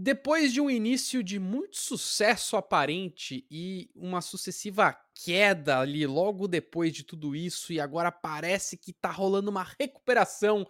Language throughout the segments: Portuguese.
Depois de um início de muito sucesso aparente e uma sucessiva queda ali logo depois de tudo isso, e agora parece que tá rolando uma recuperação.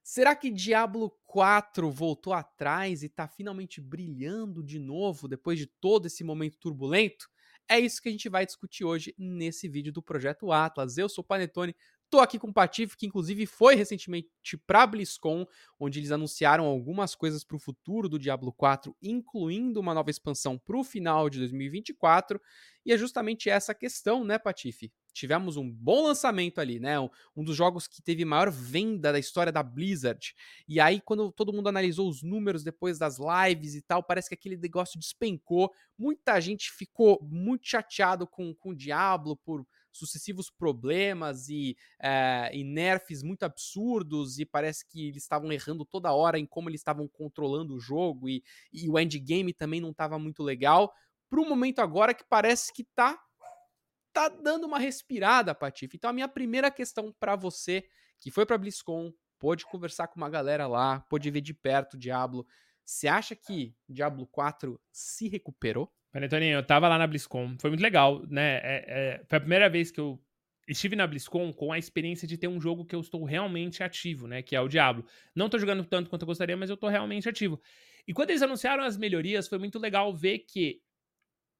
Será que Diablo 4 voltou atrás e tá finalmente brilhando de novo depois de todo esse momento turbulento? É isso que a gente vai discutir hoje nesse vídeo do Projeto Atlas. Eu sou o Panetone, Tô aqui com o Patife, que inclusive foi recentemente pra BlizzCon, onde eles anunciaram algumas coisas para o futuro do Diablo 4, incluindo uma nova expansão para o final de 2024. E é justamente essa questão, né, Patife? Tivemos um bom lançamento ali, né? Um dos jogos que teve maior venda da história da Blizzard. E aí, quando todo mundo analisou os números depois das lives e tal, parece que aquele negócio despencou. Muita gente ficou muito chateado com o Diablo por sucessivos problemas e, é, e nerfs muito absurdos, e parece que eles estavam errando toda hora em como eles estavam controlando o jogo, e, e o endgame também não estava muito legal. Para um momento agora que parece que tá, tá dando uma respirada, Patife. Então a minha primeira questão para você, que foi para BlizzCon, pôde conversar com uma galera lá, pôde ver de perto o Diablo. Você acha que Diablo 4 se recuperou? Panetoninho, eu tava lá na BlizzCon, foi muito legal, né? É, é, foi a primeira vez que eu estive na BlizzCon com a experiência de ter um jogo que eu estou realmente ativo, né? Que é o Diablo. Não tô jogando tanto quanto eu gostaria, mas eu tô realmente ativo. E quando eles anunciaram as melhorias, foi muito legal ver que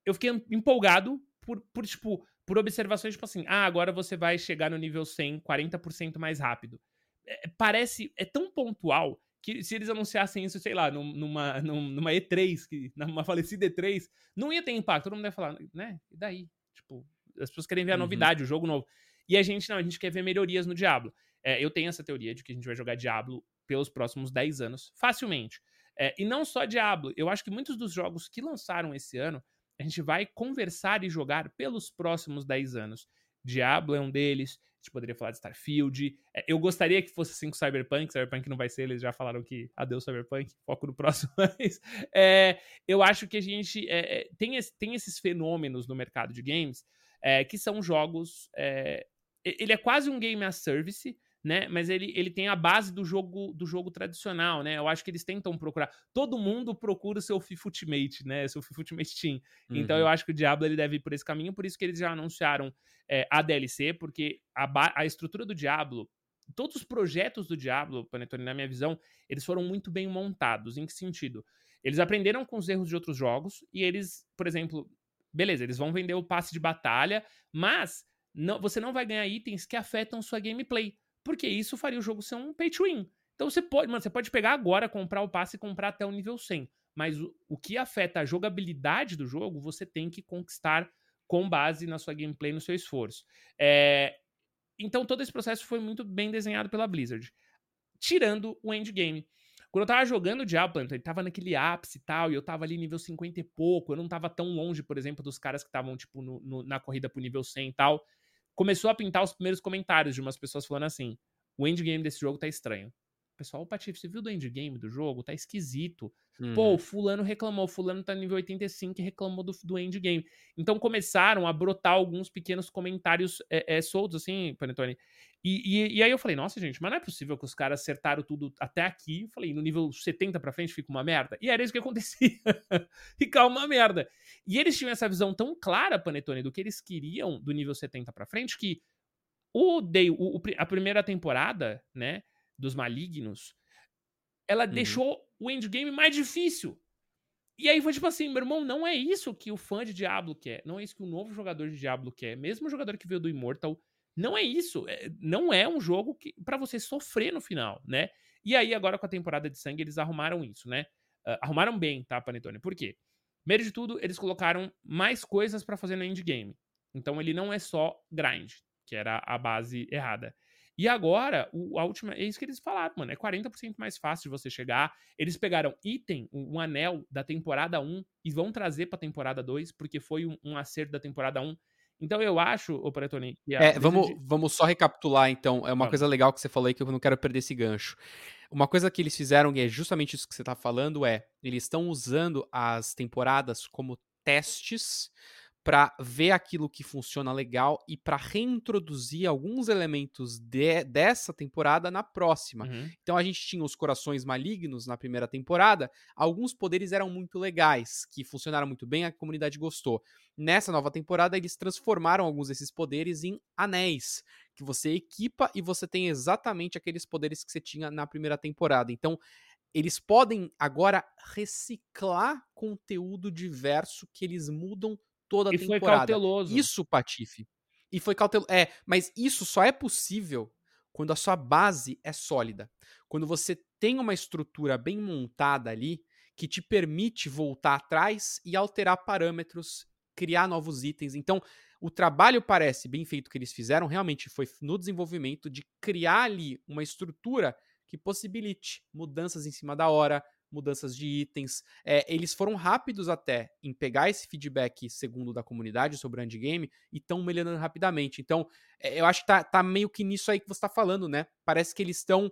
eu fiquei empolgado por, por tipo, por observações, tipo assim, ah, agora você vai chegar no nível 100 40% mais rápido. É, parece, é tão pontual que se eles anunciassem isso, sei lá, numa, numa E3, que, numa falecida E3, não ia ter impacto. Todo mundo ia falar, né? E daí? Tipo, as pessoas querem ver a uhum. novidade, o jogo novo. E a gente não, a gente quer ver melhorias no Diablo. É, eu tenho essa teoria de que a gente vai jogar Diablo pelos próximos 10 anos, facilmente. É, e não só Diablo, eu acho que muitos dos jogos que lançaram esse ano, a gente vai conversar e jogar pelos próximos 10 anos. Diablo é um deles, a gente poderia falar de Starfield. É, eu gostaria que fosse assim com Cyberpunk, Cyberpunk não vai ser, eles já falaram que adeus Cyberpunk, foco no próximo, mas é, eu acho que a gente é, é tem, esse, tem esses fenômenos no mercado de games que são jogos. Ele é quase um game as service, né? Mas ele, ele tem a base do jogo do jogo tradicional, né? Eu acho que eles tentam procurar. Todo mundo procura o seu FIFA Ultimate, né? Seu FIFA Ultimate Team. Uhum. Então eu acho que o Diablo ele deve ir por esse caminho, por isso que eles já anunciaram é, a DLC, porque a, a estrutura do Diablo, todos os projetos do Diablo, Panetone, na minha visão, eles foram muito bem montados. Em que sentido? Eles aprenderam com os erros de outros jogos e eles, por exemplo, beleza, eles vão vender o passe de batalha, mas não, você não vai ganhar itens que afetam sua gameplay porque isso faria o jogo ser um pay to win. Então você pode, mano, você pode pegar agora, comprar o passe e comprar até o nível 100. Mas o, o que afeta a jogabilidade do jogo, você tem que conquistar com base na sua gameplay, no seu esforço. É, então todo esse processo foi muito bem desenhado pela Blizzard. Tirando o endgame. Quando eu tava jogando o Diablo, ele tava naquele ápice e tal, e eu tava ali nível 50 e pouco, eu não tava tão longe, por exemplo, dos caras que estavam, tipo, no, no, na corrida pro nível 100 e tal começou a pintar os primeiros comentários de umas pessoas falando assim: o endgame desse jogo tá estranho. Pessoal, o Patife, você viu do endgame do jogo? Tá esquisito. Uhum. Pô, fulano reclamou, fulano tá nível 85 e reclamou do, do endgame. Então começaram a brotar alguns pequenos comentários é, é, soltos, assim, Panetone. E, e, e, aí eu falei, nossa, gente, mas não é possível que os caras acertaram tudo até aqui. Eu falei, no nível 70 pra frente fica uma merda. E era isso que acontecia. Ficar uma merda. E eles tinham essa visão tão clara, Panetone, do que eles queriam do nível 70 pra frente, que o, Day, o, a primeira temporada, né, dos malignos, ela uhum. deixou o endgame mais difícil. E aí foi tipo assim, meu irmão, não é isso que o fã de Diablo quer. Não é isso que o novo jogador de Diablo quer. Mesmo o jogador que veio do Immortal, não é isso. É, não é um jogo que para você sofrer no final, né? E aí, agora com a temporada de sangue, eles arrumaram isso, né? Uh, arrumaram bem, tá, Panetone? Por quê? Primeiro de tudo, eles colocaram mais coisas para fazer no endgame. Então ele não é só grind, que era a base errada. E agora, o, a última. É isso que eles falaram, mano. É 40% mais fácil de você chegar. Eles pegaram item, um, anel da temporada 1 e vão trazer pra temporada 2, porque foi um, um acerto da temporada 1. Então eu acho, o Paretoni. É, vamos, de... vamos só recapitular então. É uma coisa legal que você falou aí que eu não quero perder esse gancho. Uma coisa que eles fizeram, e é justamente isso que você tá falando, é eles estão usando as temporadas como testes para ver aquilo que funciona legal e para reintroduzir alguns elementos de, dessa temporada na próxima. Uhum. Então a gente tinha os corações malignos na primeira temporada, alguns poderes eram muito legais, que funcionaram muito bem, a comunidade gostou. Nessa nova temporada eles transformaram alguns desses poderes em anéis, que você equipa e você tem exatamente aqueles poderes que você tinha na primeira temporada. Então eles podem agora reciclar conteúdo diverso que eles mudam toda a e temporada. foi cauteloso. Isso, Patife. E foi cauteloso. É, mas isso só é possível quando a sua base é sólida. Quando você tem uma estrutura bem montada ali que te permite voltar atrás e alterar parâmetros, criar novos itens. Então, o trabalho parece bem feito que eles fizeram, realmente foi no desenvolvimento de criar ali uma estrutura que possibilite mudanças em cima da hora, mudanças de itens. É, eles foram rápidos até em pegar esse feedback segundo da comunidade sobre o endgame e estão melhorando rapidamente. Então, é, eu acho que tá, tá, meio que nisso aí que você está falando, né? Parece que eles estão,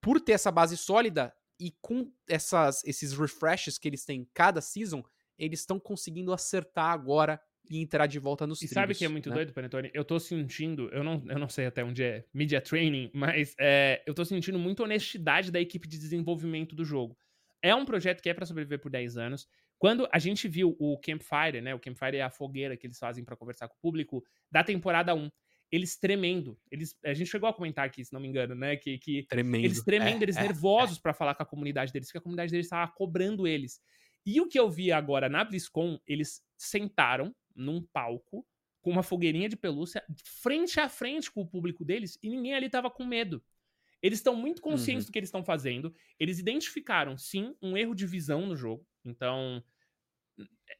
por ter essa base sólida e com essas, esses refreshes que eles têm cada season, eles estão conseguindo acertar agora e entrar de volta nos E trilhos, sabe o que é muito né? doido, Panetone? Eu tô sentindo, eu não, eu não sei até onde é media training, mas é, eu tô sentindo muita honestidade da equipe de desenvolvimento do jogo. É um projeto que é para sobreviver por 10 anos. Quando a gente viu o Campfire, né? O Campfire é a fogueira que eles fazem para conversar com o público da temporada 1. Eles tremendo. Eles, a gente chegou a comentar aqui, se não me engano, né? Que, que tremendo. eles tremendo, é, eles é, nervosos é. para falar com a comunidade deles, que a comunidade deles estava cobrando eles. E o que eu vi agora na BlizzCon, eles sentaram num palco com uma fogueirinha de pelúcia frente a frente com o público deles e ninguém ali tava com medo. Eles estão muito conscientes uhum. do que eles estão fazendo. Eles identificaram, sim, um erro de visão no jogo. Então,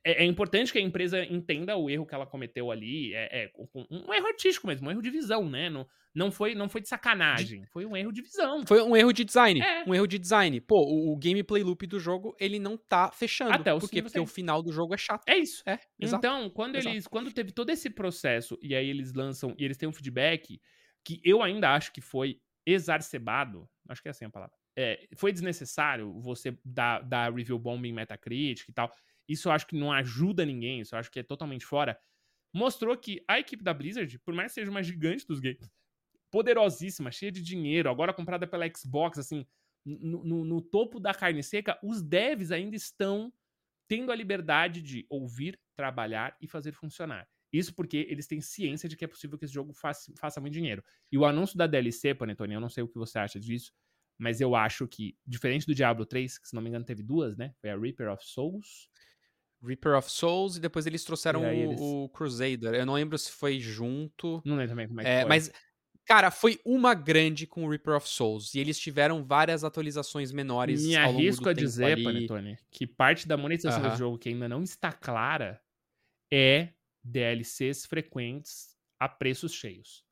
é, é, importante que a empresa entenda o erro que ela cometeu ali. É, é um erro artístico mesmo, um erro de visão, né? Não, não, foi, não foi de sacanagem, foi um erro de visão. Foi um erro de design. É. Um erro de design. Pô, o, o, gameplay loop do jogo, ele não tá fechando. Até o Por quê? Porque o final do jogo é chato. É isso. É, então, quando exato. eles. Quando teve todo esse processo, e aí eles lançam, e eles têm um feedback, que eu ainda acho que foi exacerbado, acho que é assim a palavra. É, foi desnecessário você dar, dar review bomb em Metacritic e tal. Isso eu acho que não ajuda ninguém, isso eu acho que é totalmente fora. Mostrou que a equipe da Blizzard, por mais que seja uma gigante dos games, poderosíssima, cheia de dinheiro, agora comprada pela Xbox, assim, no, no, no topo da carne seca, os devs ainda estão tendo a liberdade de ouvir, trabalhar e fazer funcionar. Isso porque eles têm ciência de que é possível que esse jogo faça, faça muito dinheiro. E o anúncio da DLC, Panetone, eu não sei o que você acha disso, mas eu acho que, diferente do Diablo 3, que se não me engano teve duas, né? Foi a Reaper of Souls. Reaper of Souls e depois eles trouxeram o, eles... o, Crusader. Eu não lembro se foi junto. Não lembro também como é que é, foi. Mas, cara, foi uma grande com o Reaper of Souls. E eles tiveram várias atualizações menores. Me arrisco a dizer, ali... Panetone, que parte da monetização uh -huh. do jogo que ainda não está clara é DLCs frequentes a preços cheios.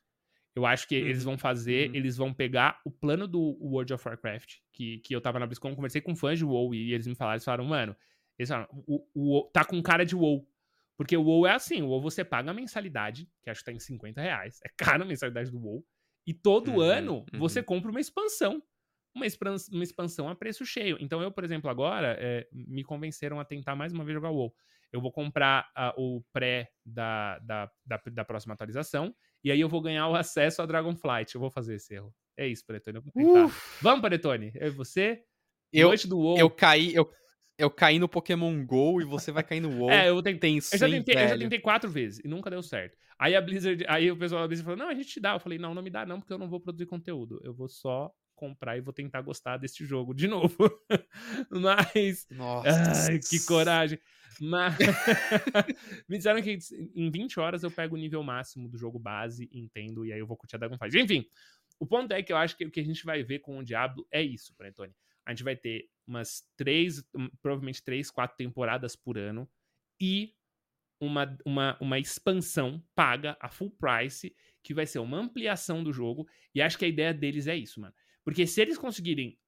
Eu acho que uhum. eles vão fazer, uhum. eles vão pegar o plano do World of Warcraft, que, que eu tava na BlizzCon, conversei com fãs de WoW e eles me falaram, eles falaram, mano, eles falaram, o, o, tá com cara de WoW. Porque o WoW é assim, o WoW você paga a mensalidade, que acho que tá em 50 reais, é caro a mensalidade do WoW, e todo uhum, ano você uhum. compra uma expansão. Uma expansão, uma expansão a preço cheio. Então eu, por exemplo, agora, é, me convenceram a tentar mais uma vez jogar WoW eu vou comprar uh, o pré da, da, da, da, próxima atualização, e aí eu vou ganhar o acesso a Dragonflight. Eu vou fazer esse erro. É isso, Paretone. Eu vou tentar. Vamos, Paretone. É você? Eu, Noite do WoW. Eu caí, eu, eu caí no Pokémon GO e você vai cair no WoW. é, eu tentei. Eu já tentei, eu já tentei quatro vezes e nunca deu certo. Aí a Blizzard, aí o pessoal da Blizzard falou: não, a gente te dá. Eu falei, não, não me dá, não, porque eu não vou produzir conteúdo. Eu vou só comprar e vou tentar gostar deste jogo de novo. Mas. Nossa. Ai, que coragem. Mas me disseram que em 20 horas eu pego o nível máximo do jogo base, entendo, e aí eu vou curtir a Dragonflight. Enfim, o ponto é que eu acho que o que a gente vai ver com o Diablo é isso, Panetone. A gente vai ter umas três, hum, provavelmente três, quatro temporadas por ano e uma, uma, uma expansão paga a full price, que vai ser uma ampliação do jogo. E acho que a ideia deles é isso, mano. Porque se eles conseguirem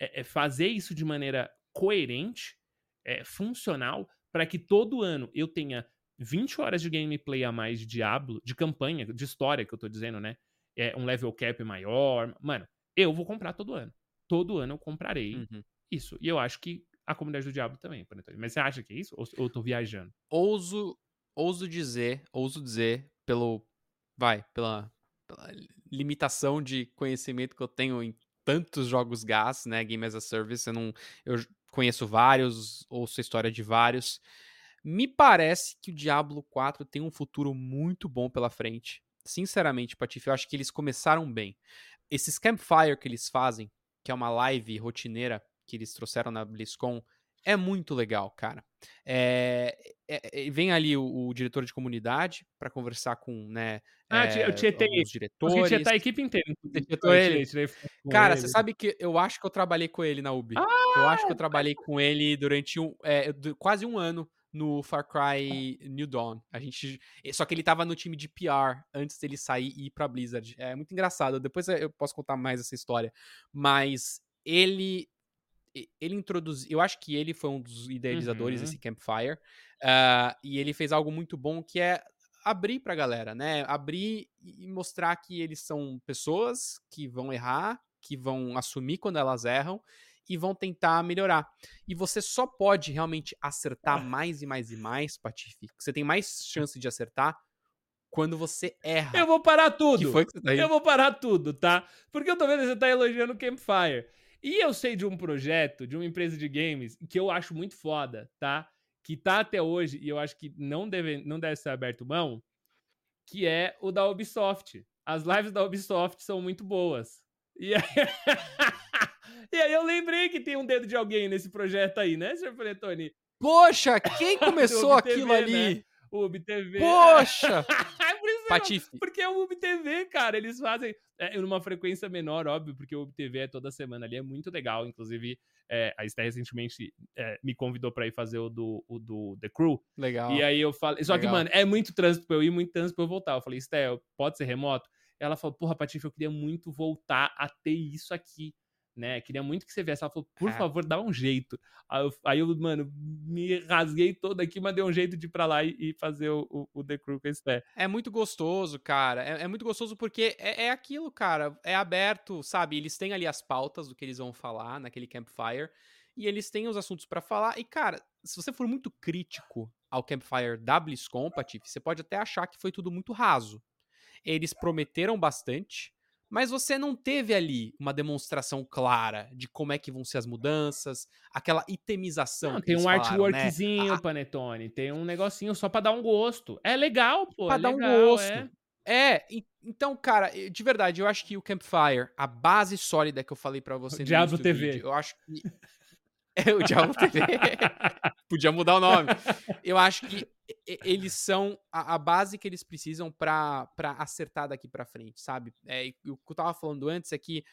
é, é fazer isso de maneira coerente, é, funcional, para que todo ano eu tenha 20 horas de gameplay a mais de Diablo, de campanha, de história que eu tô dizendo, né? É um level cap maior. Mano, eu vou comprar todo ano. Todo ano eu comprarei uhum. isso. E eu acho que a comunidade do Diablo também, Panetone. Mas você acha que é isso? Ou, ou eu tô viajando? Ouso, ouso dizer, ouso dizer, pelo. Vai, pela, pela limitação de conhecimento que eu tenho em tantos jogos gas, né? Game as a Service, eu não. Eu conheço vários, ouço a história de vários. Me parece que o Diablo 4 tem um futuro muito bom pela frente. Sinceramente, Patife, eu acho que eles começaram bem. Esses Campfire que eles fazem, que é uma live rotineira que eles trouxeram na BlizzCon, é muito legal, cara. É, é, vem ali o, o, diretor de comunidade para conversar com, né, ah, é, eu tietei, os diretores. Eu a equipe inteira. ele. Cara, você sabe que eu acho que eu trabalhei com ele na UB. Ah! Eu acho que eu trabalhei com ele durante um, é, quase um ano no Far Cry New Dawn. A gente, só que ele tava no time de PR antes dele sair e ir pra Blizzard. É muito engraçado. Depois eu posso contar mais essa história. Mas ele ele introduziu. Eu acho que ele foi um dos idealizadores uhum. desse Campfire. Uh, e ele fez algo muito bom que é abrir pra galera, né? Abrir e mostrar que eles são pessoas que vão errar, que vão assumir quando elas erram e vão tentar melhorar. E você só pode realmente acertar mais e mais e mais, Patife. Você tem mais chance de acertar quando você erra. Eu vou parar tudo. Que foi que você tá eu vou parar tudo, tá? Porque eu tô vendo que você tá elogiando o Campfire. E eu sei de um projeto, de uma empresa de games, que eu acho muito foda, tá? Que tá até hoje, e eu acho que não deve, não deve ser aberto mão, que é o da Ubisoft. As lives da Ubisoft são muito boas. E aí, e aí eu lembrei que tem um dedo de alguém nesse projeto aí, né, Sr. Panetone? Poxa, quem começou aquilo ali? Né? O UbTV. Poxa! Patife. Porque é o UbTV, cara. Eles fazem é, numa frequência menor, óbvio, porque o UbTV é toda semana ali. É muito legal. Inclusive, é, a Esté recentemente é, me convidou pra ir fazer o do, o do The Crew. Legal. E aí eu falei. Só legal. que, mano, é muito trânsito pra eu ir, muito trânsito pra eu voltar. Eu falei, Esté, pode ser remoto? Ela falou, porra, Patife, eu queria muito voltar a ter isso aqui né? Queria muito que você viesse. Ela falou, por favor, dá um jeito. Aí eu, aí eu, mano, me rasguei todo aqui, mas dei um jeito de ir pra lá e, e fazer o, o, o, The Crew com esse pé. É muito gostoso, cara. É, é muito gostoso porque é, é, aquilo, cara. É aberto, sabe? Eles têm ali as pautas do que eles vão falar naquele campfire. E eles têm os assuntos para falar. E, cara, se você for muito crítico ao campfire da BlizzCon, Patife, você pode até achar que foi tudo muito raso. Eles prometeram bastante mas você não teve ali uma demonstração clara de como é que vão ser as mudanças, aquela itemização. Não, tem um falaram, artworkzinho, né? Panetone, tem um negocinho só para dar um gosto. É legal, pô. Pra é dar legal, um gosto. É. é. então, cara, de verdade, eu acho que o Campfire, a base sólida que eu falei para você o no Diablo TV. Vídeo, eu acho que é o Diablo TV. Podia mudar o nome. Eu acho que eles são a, a base que eles precisam para acertar daqui para frente, sabe? É, o que eu tava falando antes é que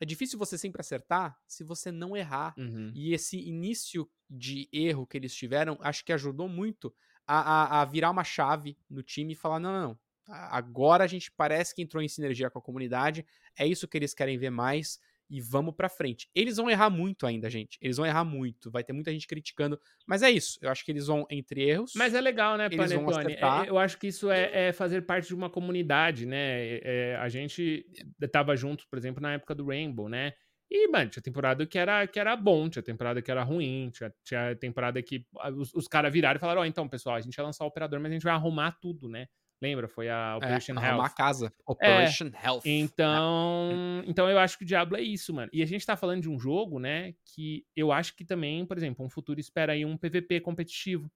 é difícil você sempre acertar se você não errar. Uhum. E esse início de erro que eles tiveram, acho que ajudou muito a, a, a virar uma chave no time e falar: não, não, não. Agora a gente parece que entrou em sinergia com a comunidade, é isso que eles querem ver mais e vamos pra frente. Eles vão errar muito ainda, gente. Eles vão errar muito. Vai ter muita gente criticando. Mas é isso. Eu acho que eles vão entre erros. Mas é legal, né, Panetone? É, eu acho que isso é, é, fazer parte de uma comunidade, né? É, a gente tava junto, por exemplo, na época do Rainbow, né? E, mano, tinha temporada que era, que era bom, tinha temporada que era ruim, tinha, tinha temporada que os, os caras viraram e falaram: Ó, oh, então, pessoal, a gente vai lançar o operador, mas a gente vai arrumar tudo, né? Lembra? Foi a é, Operation é, Health. Uma casa. Operation é, Health. Então, né? então eu acho que o Diablo é isso, mano. E a gente tá falando de um jogo, né, que eu acho que também, por exemplo, um futuro espera aí um PVP competitivo.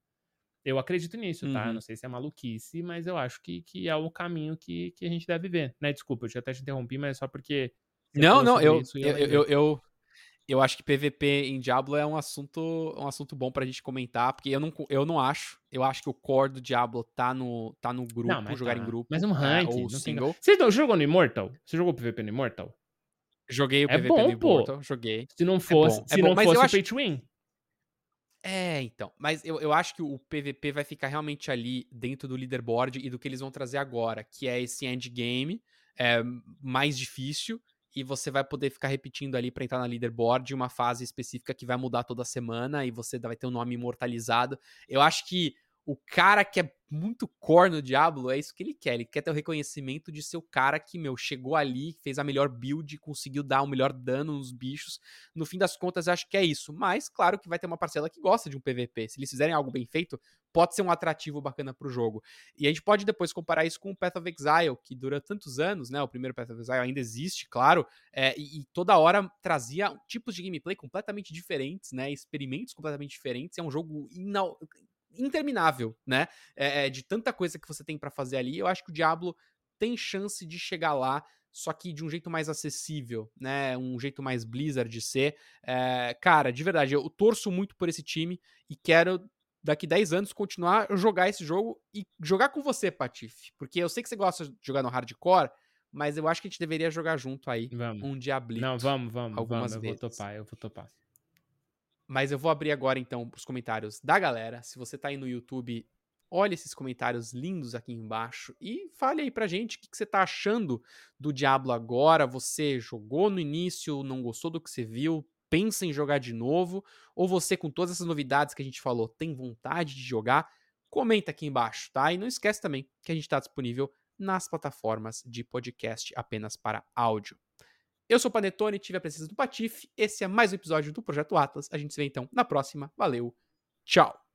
Eu acredito nisso, tá? Uhum. Não sei se é maluquice, mas eu acho que, que é o caminho que, que a gente deve ver, né? Desculpa, eu até te interrompi, mas é só porque... Não, não, eu, eu, eu, eu, eu acho que PVP em Diablo é um assunto, um assunto bom pra gente comentar, porque eu não, eu não acho. Eu acho que o core do Diablo tá no, tá no grupo, não, jogar tá. em grupo. Mas um rank, é, ou single. Tem... Você jogou no Immortal? Você jogou PVP no Immortal? Joguei o é PVP bom, no Immortal, pô. joguei. Se não fosse, é bom, se é não fosse o Pay to Win. É, então. Mas eu, eu acho que o PVP vai ficar realmente ali dentro do leaderboard e do que eles vão trazer agora, que é esse endgame é, mais difícil e você vai poder ficar repetindo ali para entrar na leaderboard uma fase específica que vai mudar toda semana e você vai ter um nome imortalizado. Eu acho que o cara que é muito core no Diablo, é isso que ele quer. Ele quer ter o reconhecimento de ser o cara que, meu, chegou ali, fez a melhor build, conseguiu dar o melhor dano nos bichos. No fim das contas, acho que é isso. Mas, claro que vai ter uma parcela que gosta de um PVP. Se eles fizerem algo bem feito, pode ser um atrativo bacana pro jogo. E a gente pode depois comparar isso com o Path of Exile, que dura tantos anos, né? O primeiro Path of Exile ainda existe, claro, é, e, e, toda hora trazia tipos de gameplay completamente diferentes, né? Experimentos completamente diferentes. É um jogo interminável, né? É, é, de tanta coisa que você tem para fazer ali. Eu acho que o Diablo tem chance de chegar lá, só que de um jeito mais acessível, né? Um jeito mais Blizzard de ser. É, cara, de verdade, eu torço muito por esse time e quero daqui 10 anos continuar a jogar esse jogo e jogar com você, Patife. Porque eu sei que você gosta de jogar no hardcore, mas eu acho que a gente deveria jogar junto aí vamos. um Diablito. Não, vamos, vamos, algumas vamos, eu vezes. vou topar, eu vou topar. Mas eu vou abrir agora então os comentários da galera. Se você tá aí no YouTube, olhe esses comentários lindos aqui embaixo e fale aí pra gente o que, que você tá achando do Diablo agora. Você jogou no início, não gostou do que você viu, pensa em jogar de novo, ou você, com todas essas novidades que a gente falou, tem vontade de jogar? Comenta aqui embaixo, tá? E não esquece também que a gente está disponível nas plataformas de podcast apenas para áudio. Eu sou o Panetone, tive a presença do Patife. Esse é mais um episódio do Projeto Atlas. A gente se vê então na próxima. Valeu, tchau!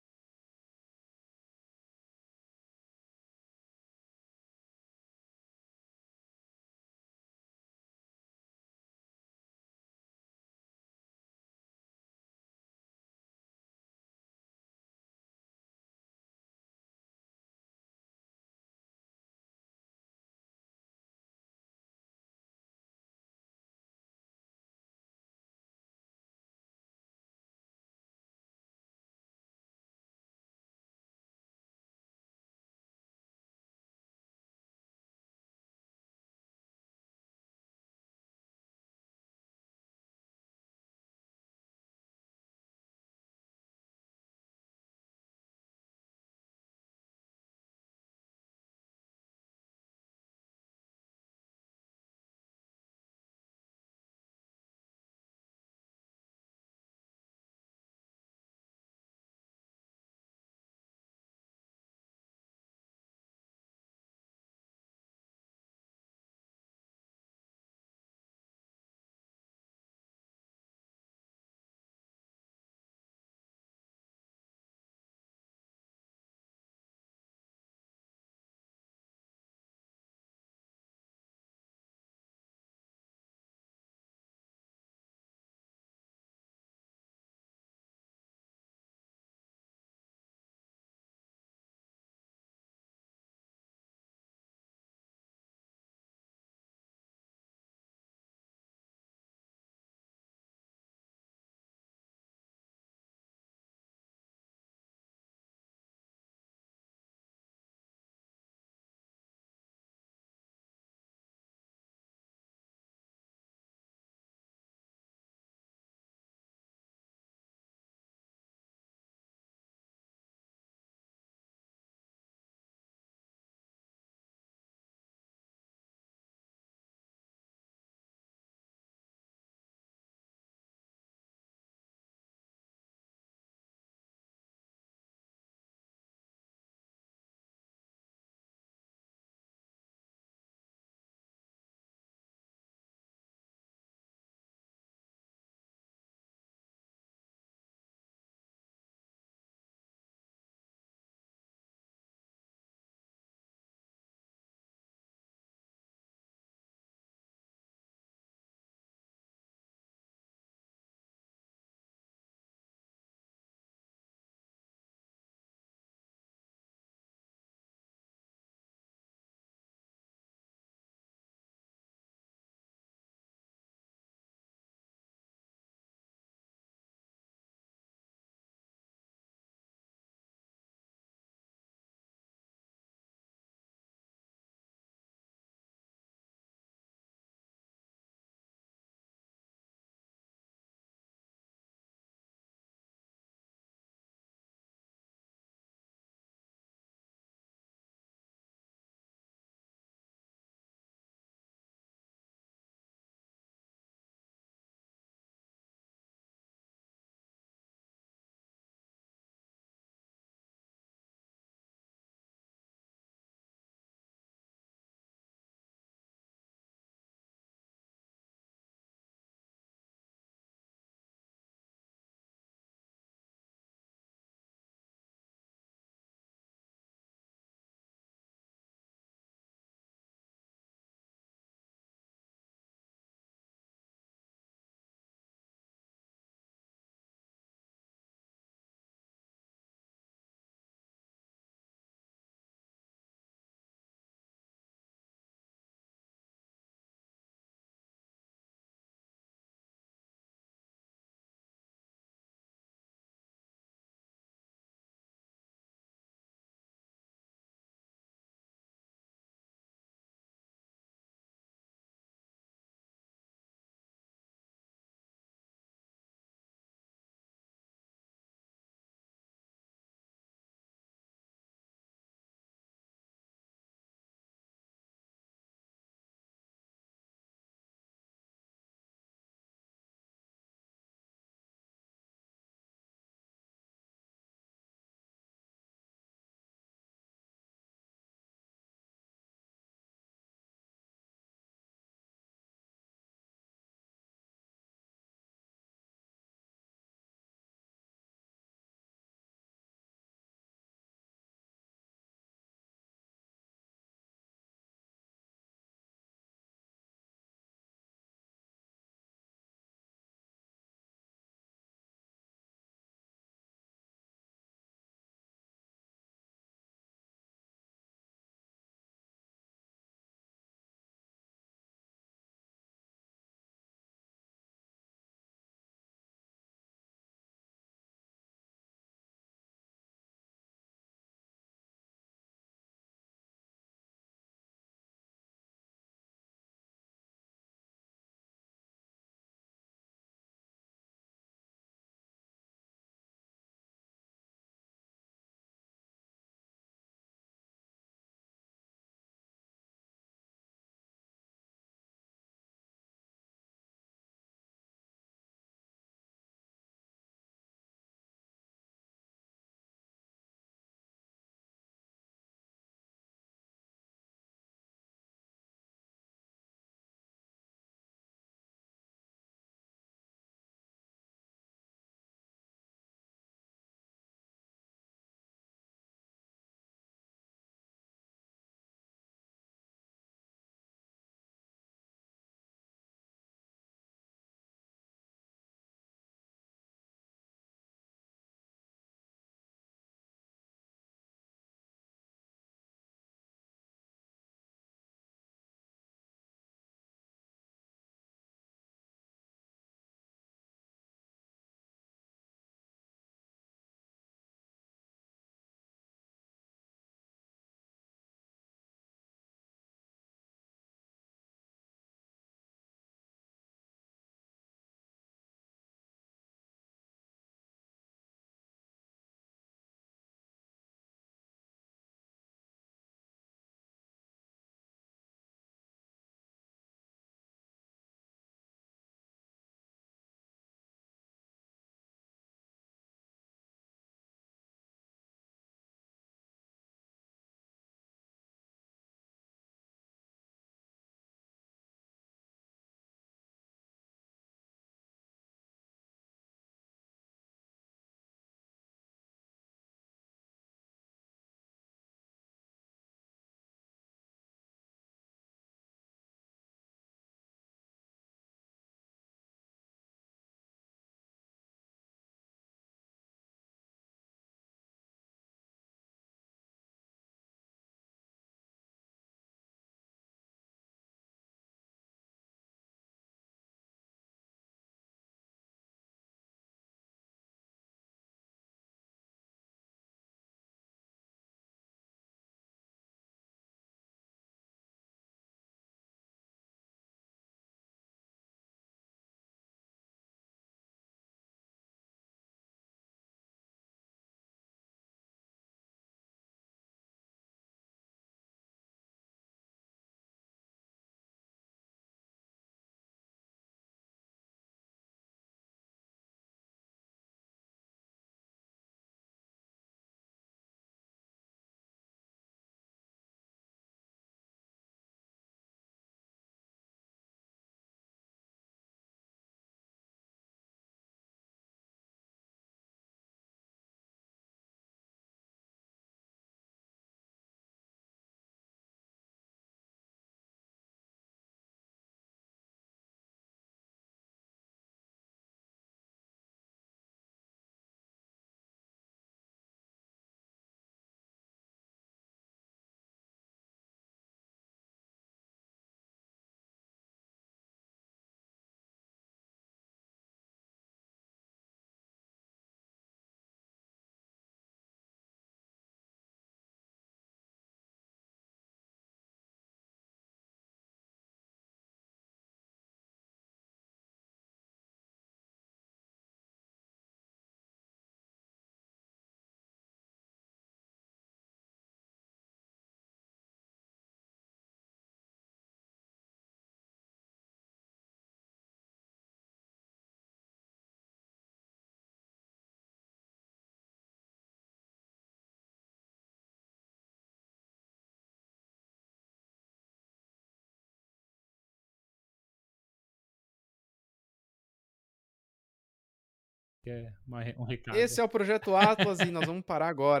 É um recado. Esse é o Projeto Atlas e nós vamos parar agora.